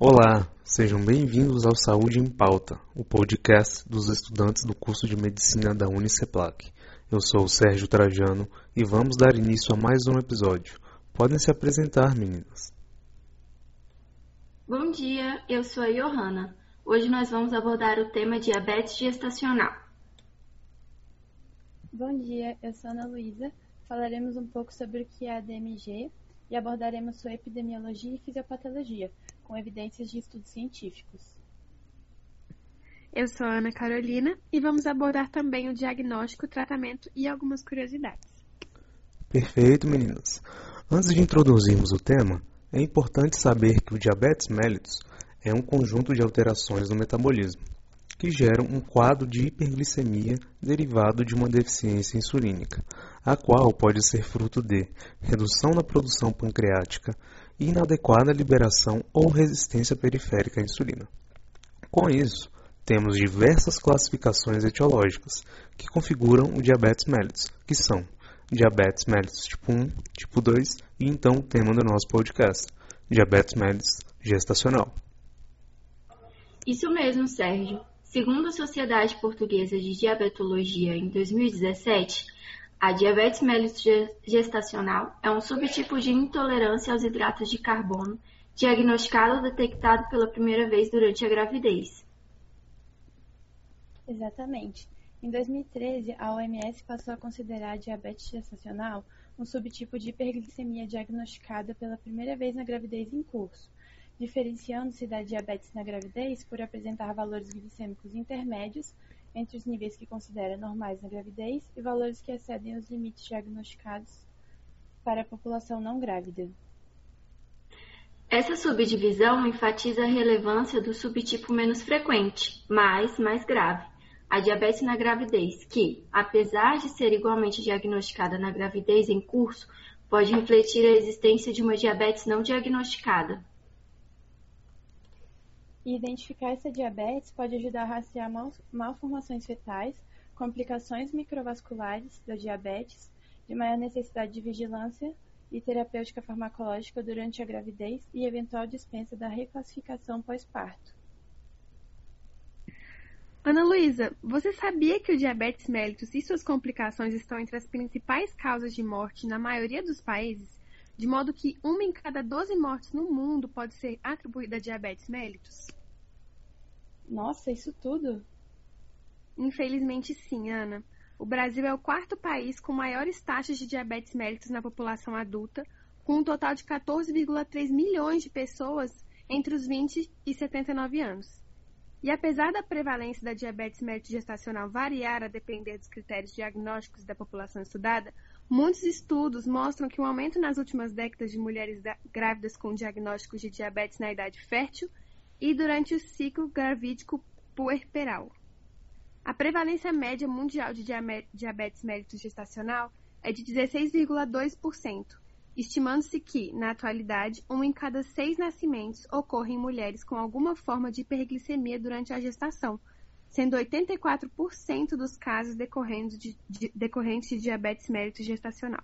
Olá, sejam bem-vindos ao Saúde em Pauta, o podcast dos estudantes do curso de Medicina da Uniceplac. Eu sou o Sérgio Trajano e vamos dar início a mais um episódio. Podem se apresentar, meninas. Bom dia, eu sou a Johanna. Hoje nós vamos abordar o tema diabetes gestacional. Bom dia, eu sou Ana Luísa. Falaremos um pouco sobre o que é a DMG e abordaremos sua epidemiologia e fisiopatologia, com evidências de estudos científicos. Eu sou a Ana Carolina e vamos abordar também o diagnóstico, tratamento e algumas curiosidades. Perfeito, meninas. Antes de introduzirmos o tema, é importante saber que o diabetes mellitus é um conjunto de alterações no metabolismo que geram um quadro de hiperglicemia derivado de uma deficiência insulínica, a qual pode ser fruto de redução na produção pancreática, inadequada liberação ou resistência periférica à insulina. Com isso, temos diversas classificações etiológicas que configuram o diabetes mellitus, que são diabetes mellitus tipo 1, tipo 2 e então o tema do nosso podcast, diabetes mellitus gestacional. Isso mesmo, Sérgio. Segundo a Sociedade Portuguesa de Diabetologia, em 2017, a diabetes mellitus gestacional é um subtipo de intolerância aos hidratos de carbono diagnosticado ou detectado pela primeira vez durante a gravidez. Exatamente. Em 2013, a OMS passou a considerar a diabetes gestacional um subtipo de hiperglicemia diagnosticada pela primeira vez na gravidez em curso, diferenciando-se da diabetes na gravidez por apresentar valores glicêmicos intermédios entre os níveis que considera normais na gravidez e valores que excedem os limites diagnosticados para a população não grávida. Essa subdivisão enfatiza a relevância do subtipo menos frequente, mas mais grave, a diabetes na gravidez, que, apesar de ser igualmente diagnosticada na gravidez em curso, pode refletir a existência de uma diabetes não diagnosticada, e identificar essa diabetes pode ajudar a rastrear malformações fetais, complicações microvasculares da diabetes, de maior necessidade de vigilância e terapêutica farmacológica durante a gravidez e eventual dispensa da reclassificação pós-parto. Ana Luísa, você sabia que o diabetes mellitus e suas complicações estão entre as principais causas de morte na maioria dos países? De modo que uma em cada 12 mortes no mundo pode ser atribuída a diabetes mellitus? Nossa, isso tudo? Infelizmente sim, Ana. O Brasil é o quarto país com maiores taxas de diabetes mellitus na população adulta, com um total de 14,3 milhões de pessoas entre os 20 e 79 anos. E apesar da prevalência da diabetes mellitus gestacional variar a depender dos critérios diagnósticos da população estudada, muitos estudos mostram que o aumento nas últimas décadas de mulheres grávidas com diagnósticos de diabetes na idade fértil e durante o ciclo gravídico puerperal. A prevalência média mundial de diabetes mellitus gestacional é de 16,2%, estimando-se que, na atualidade, um em cada seis nascimentos ocorre em mulheres com alguma forma de hiperglicemia durante a gestação, sendo 84% dos casos decorrentes de, de, decorrentes de diabetes mellitus gestacional.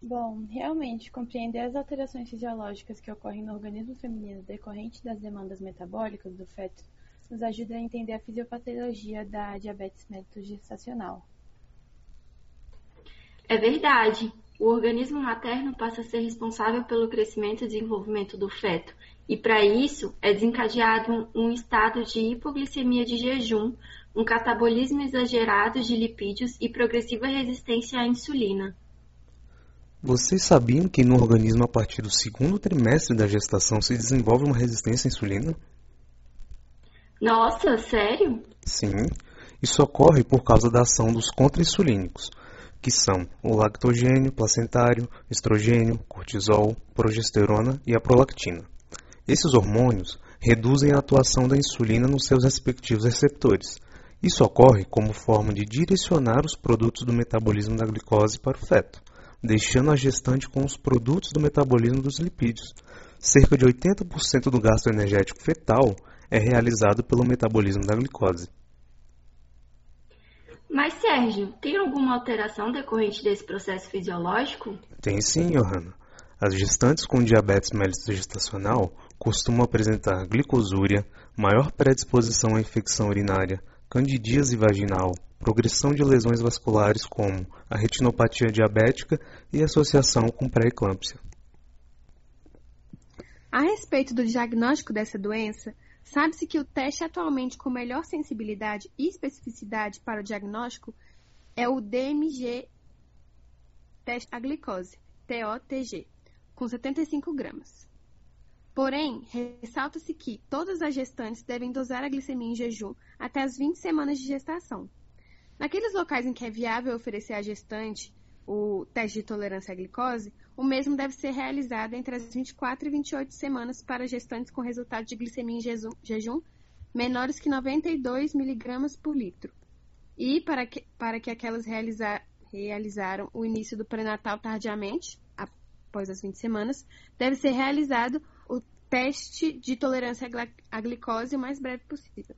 Bom, realmente, compreender as alterações fisiológicas que ocorrem no organismo feminino decorrente das demandas metabólicas do feto nos ajuda a entender a fisiopatologia da diabetes mellitus gestacional. É verdade. O organismo materno passa a ser responsável pelo crescimento e desenvolvimento do feto, e para isso é desencadeado um estado de hipoglicemia de jejum, um catabolismo exagerado de lipídios e progressiva resistência à insulina. Vocês sabiam que no organismo a partir do segundo trimestre da gestação se desenvolve uma resistência à insulina? Nossa, sério? Sim, isso ocorre por causa da ação dos contra-insulínicos, que são o lactogênio placentário, estrogênio, cortisol, progesterona e a prolactina. Esses hormônios reduzem a atuação da insulina nos seus respectivos receptores. Isso ocorre como forma de direcionar os produtos do metabolismo da glicose para o feto deixando a gestante com os produtos do metabolismo dos lipídios. Cerca de 80% do gasto energético fetal é realizado pelo metabolismo da glicose. Mas, Sérgio, tem alguma alteração decorrente desse processo fisiológico? Tem sim, Johanna. As gestantes com diabetes mellitus gestacional costumam apresentar glicosúria, maior predisposição à infecção urinária, candidíase vaginal, progressão de lesões vasculares como a retinopatia diabética e associação com pré-eclâmpsia. A respeito do diagnóstico dessa doença, sabe-se que o teste atualmente com melhor sensibilidade e especificidade para o diagnóstico é o DMG teste a glicose, TOTG, com 75 gramas. Porém, ressalta-se que todas as gestantes devem dosar a glicemia em jejum até as 20 semanas de gestação. Naqueles locais em que é viável oferecer à gestante o teste de tolerância à glicose, o mesmo deve ser realizado entre as 24 e 28 semanas para gestantes com resultado de glicemia em jejum menores que 92 mg por litro. E para que, para que aquelas realizar, realizaram o início do pré-natal tardiamente, após as 20 semanas, deve ser realizado o teste de tolerância à glicose o mais breve possível.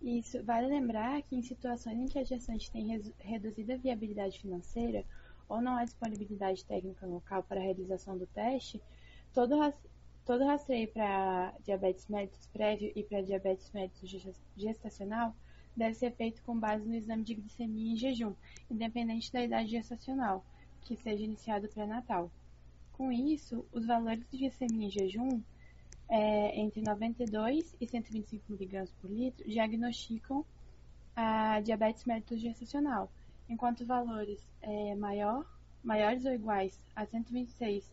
Isso, vale lembrar que em situações em que a gestante tem reduzida viabilidade financeira ou não há disponibilidade técnica local para a realização do teste, todo, todo rastreio para diabetes mellitus prévio e para diabetes mellitus gestacional deve ser feito com base no exame de glicemia em jejum, independente da idade gestacional, que seja iniciado pré-natal. Com isso, os valores de glicemia em jejum é, entre 92 e 125 mg por litro diagnosticam a diabetes mellitus gestacional, enquanto valores é, maior, maiores ou iguais a 126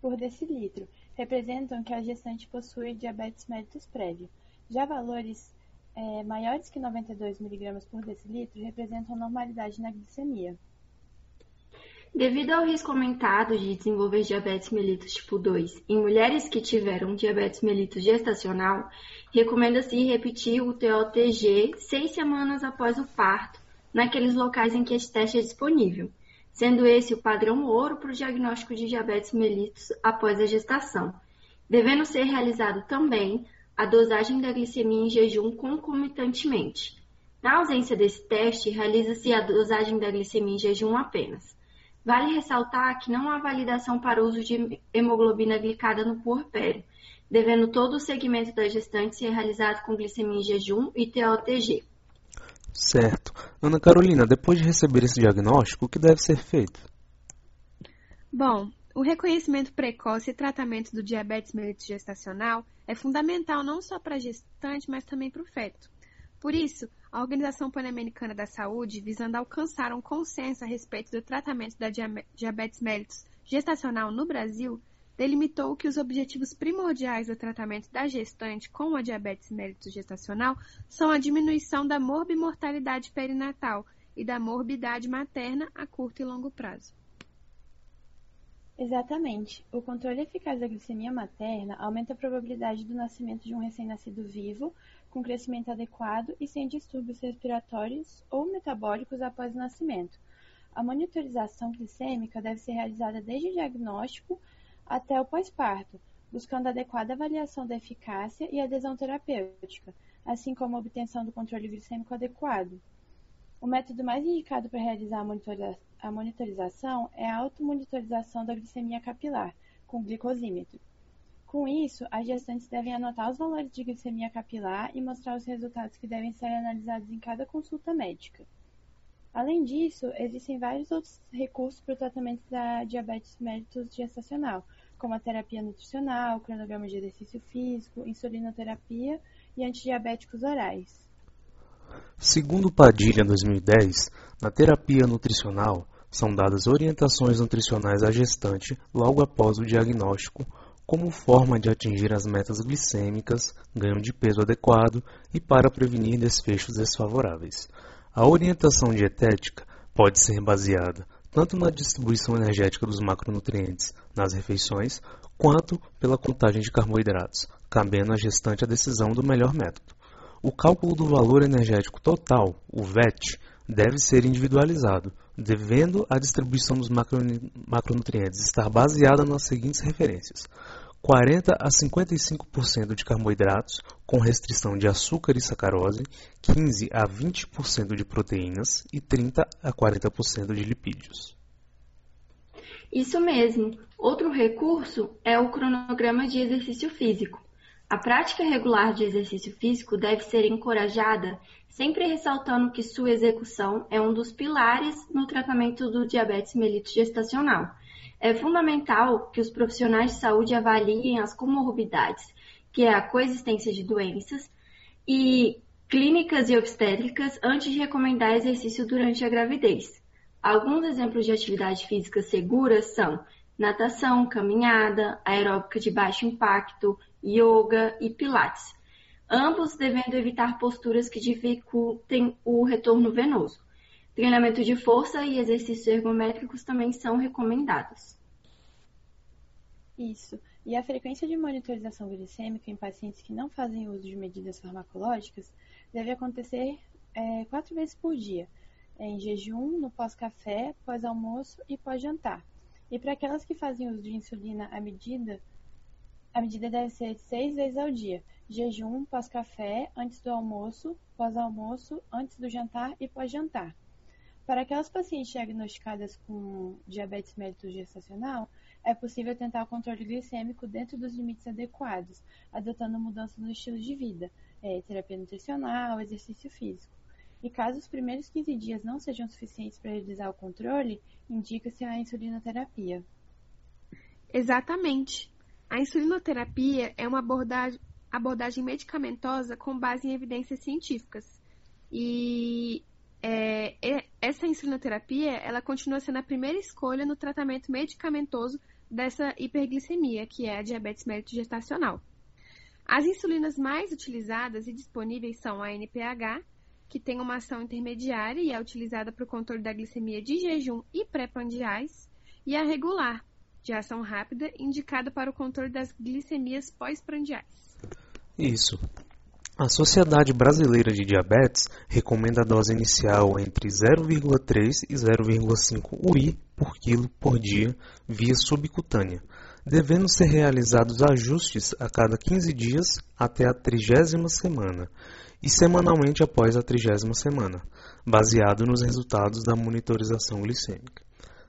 por decilitro representam que a gestante possui diabetes mellitus prévio. Já valores é, maiores que 92 mg por decilitro representam normalidade na glicemia. Devido ao risco aumentado de desenvolver diabetes mellitus tipo 2 em mulheres que tiveram diabetes mellitus gestacional, recomenda-se repetir o TOTG seis semanas após o parto, naqueles locais em que esse teste é disponível, sendo esse o padrão ouro para o diagnóstico de diabetes mellitus após a gestação, devendo ser realizado também a dosagem da glicemia em jejum concomitantemente. Na ausência desse teste, realiza-se a dosagem da glicemia em jejum apenas. Vale ressaltar que não há validação para uso de hemoglobina glicada no puerpério, devendo todo o segmento da gestante ser realizado com glicemia em jejum e TOTG. Certo. Ana Carolina, depois de receber esse diagnóstico, o que deve ser feito? Bom, o reconhecimento precoce e tratamento do diabetes mellitus gestacional é fundamental não só para a gestante, mas também para o feto. Por isso, a Organização Pan-Americana da Saúde, visando alcançar um consenso a respeito do tratamento da diabetes mellitus gestacional no Brasil, delimitou que os objetivos primordiais do tratamento da gestante com a diabetes mellitus gestacional são a diminuição da morbimortalidade perinatal e da morbidade materna a curto e longo prazo. Exatamente. O controle eficaz da glicemia materna aumenta a probabilidade do nascimento de um recém-nascido vivo, com crescimento adequado e sem distúrbios respiratórios ou metabólicos após o nascimento. A monitorização glicêmica deve ser realizada desde o diagnóstico até o pós-parto, buscando adequada avaliação da eficácia e adesão terapêutica, assim como a obtenção do controle glicêmico adequado. O método mais indicado para realizar a, a monitorização é a automonitorização da glicemia capilar, com glicosímetro. Com isso, as gestantes devem anotar os valores de glicemia capilar e mostrar os resultados que devem ser analisados em cada consulta médica. Além disso, existem vários outros recursos para o tratamento da diabetes mellitus gestacional, como a terapia nutricional, cronograma de exercício físico, insulinoterapia e antidiabéticos orais. Segundo Padilha 2010, na terapia nutricional são dadas orientações nutricionais à gestante logo após o diagnóstico, como forma de atingir as metas glicêmicas, ganho de peso adequado e para prevenir desfechos desfavoráveis. A orientação dietética pode ser baseada tanto na distribuição energética dos macronutrientes nas refeições, quanto pela contagem de carboidratos, cabendo à gestante a decisão do melhor método. O cálculo do valor energético total, o VET, deve ser individualizado, devendo a distribuição dos macronutrientes estar baseada nas seguintes referências: 40 a 55% de carboidratos, com restrição de açúcar e sacarose, 15 a 20% de proteínas e 30 a 40% de lipídios. Isso mesmo. Outro recurso é o cronograma de exercício físico. A prática regular de exercício físico deve ser encorajada, sempre ressaltando que sua execução é um dos pilares no tratamento do diabetes mellitus gestacional. É fundamental que os profissionais de saúde avaliem as comorbidades, que é a coexistência de doenças, e clínicas e obstétricas antes de recomendar exercício durante a gravidez. Alguns exemplos de atividade física segura são natação, caminhada, aeróbica de baixo impacto, yoga e pilates, ambos devendo evitar posturas que dificultem o retorno venoso. Treinamento de força e exercícios ergométricos também são recomendados. Isso. E a frequência de monitorização glicêmica em pacientes que não fazem uso de medidas farmacológicas deve acontecer é, quatro vezes por dia, em jejum, no pós-café, pós-almoço e pós-jantar. E para aquelas que fazem uso de insulina à medida, a medida deve ser seis vezes ao dia: jejum, pós-café, antes do almoço, pós-almoço, antes do jantar e pós-jantar. Para aquelas pacientes diagnosticadas com diabetes mellitus gestacional, é possível tentar o controle glicêmico dentro dos limites adequados, adotando mudanças no estilo de vida, é, terapia nutricional, exercício físico. E caso os primeiros 15 dias não sejam suficientes para realizar o controle, indica-se a insulinoterapia. Exatamente. A insulinoterapia é uma abordagem, abordagem medicamentosa com base em evidências científicas. E é, essa insulinoterapia ela continua sendo a primeira escolha no tratamento medicamentoso dessa hiperglicemia, que é a diabetes mellitus gestacional. As insulinas mais utilizadas e disponíveis são a NPH, que tem uma ação intermediária e é utilizada para o controle da glicemia de jejum e pré-prandiais, e a regular, de ação rápida, indicada para o controle das glicemias pós-prandiais. Isso. A Sociedade Brasileira de Diabetes recomenda a dose inicial entre 0,3 e 0,5 UI por quilo por dia via subcutânea, devendo ser realizados ajustes a cada 15 dias até a trigésima semana e semanalmente após a trigésima semana, baseado nos resultados da monitorização glicêmica.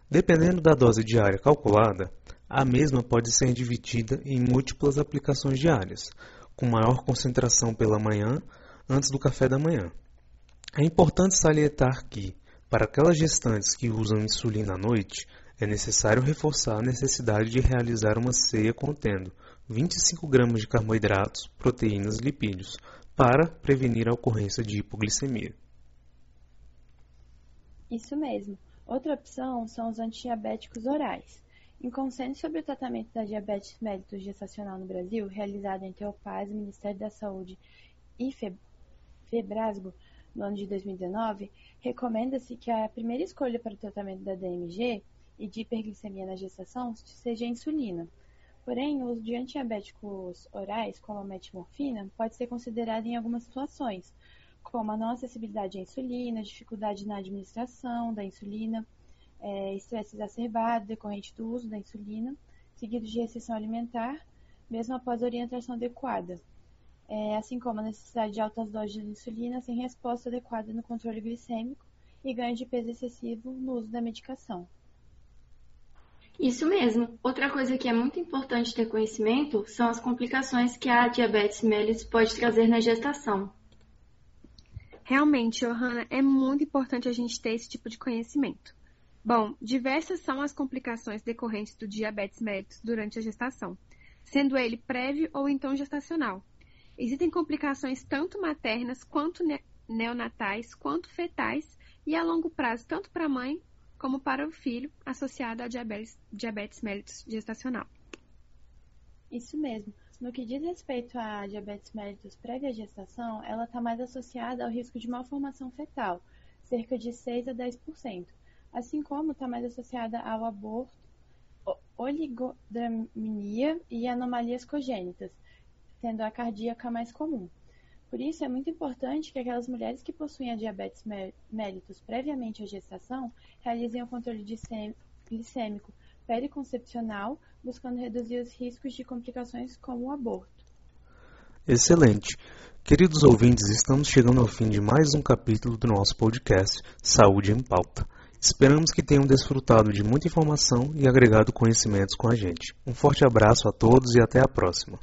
Dependendo da dose diária calculada, a mesma pode ser dividida em múltiplas aplicações diárias, com maior concentração pela manhã antes do café da manhã. É importante salientar que, para aquelas gestantes que usam insulina à noite, é necessário reforçar a necessidade de realizar uma ceia contendo 25 gramas de carboidratos, proteínas e lipídios, para prevenir a ocorrência de hipoglicemia. Isso mesmo. Outra opção são os antidiabéticos orais. Em consenso sobre o tratamento da diabetes mellitus gestacional no Brasil, realizado entre o PAS, Ministério da Saúde e Febrasgo, no ano de 2019, recomenda-se que a primeira escolha para o tratamento da DMG e de hiperglicemia na gestação seja a insulina. Porém, o uso de antidiabéticos orais, como a metimorfina, pode ser considerado em algumas situações, como a não acessibilidade à insulina, dificuldade na administração da insulina, é, estresse exacerbado decorrente do uso da insulina, seguido de restrição alimentar, mesmo após orientação adequada, é, assim como a necessidade de altas doses de insulina sem resposta adequada no controle glicêmico e ganho de peso excessivo no uso da medicação. Isso mesmo. Outra coisa que é muito importante ter conhecimento são as complicações que a diabetes mellitus pode trazer na gestação. Realmente, Johanna, é muito importante a gente ter esse tipo de conhecimento. Bom, diversas são as complicações decorrentes do diabetes mellitus durante a gestação, sendo ele prévio ou então gestacional. Existem complicações tanto maternas quanto neonatais, quanto fetais e a longo prazo, tanto para a mãe como para o filho associado a diabetes, diabetes mellitus gestacional. Isso mesmo. No que diz respeito à diabetes mellitus prévia à gestação, ela está mais associada ao risco de malformação fetal, cerca de 6 a 10%, assim como está mais associada ao aborto, oligodramia e anomalias congênitas, sendo a cardíaca mais comum. Por isso, é muito importante que aquelas mulheres que possuem a diabetes mellitus previamente à gestação realizem o controle glicêmico periconcepcional, buscando reduzir os riscos de complicações como o aborto. Excelente! Queridos ouvintes, estamos chegando ao fim de mais um capítulo do nosso podcast Saúde em Pauta. Esperamos que tenham desfrutado de muita informação e agregado conhecimentos com a gente. Um forte abraço a todos e até a próxima.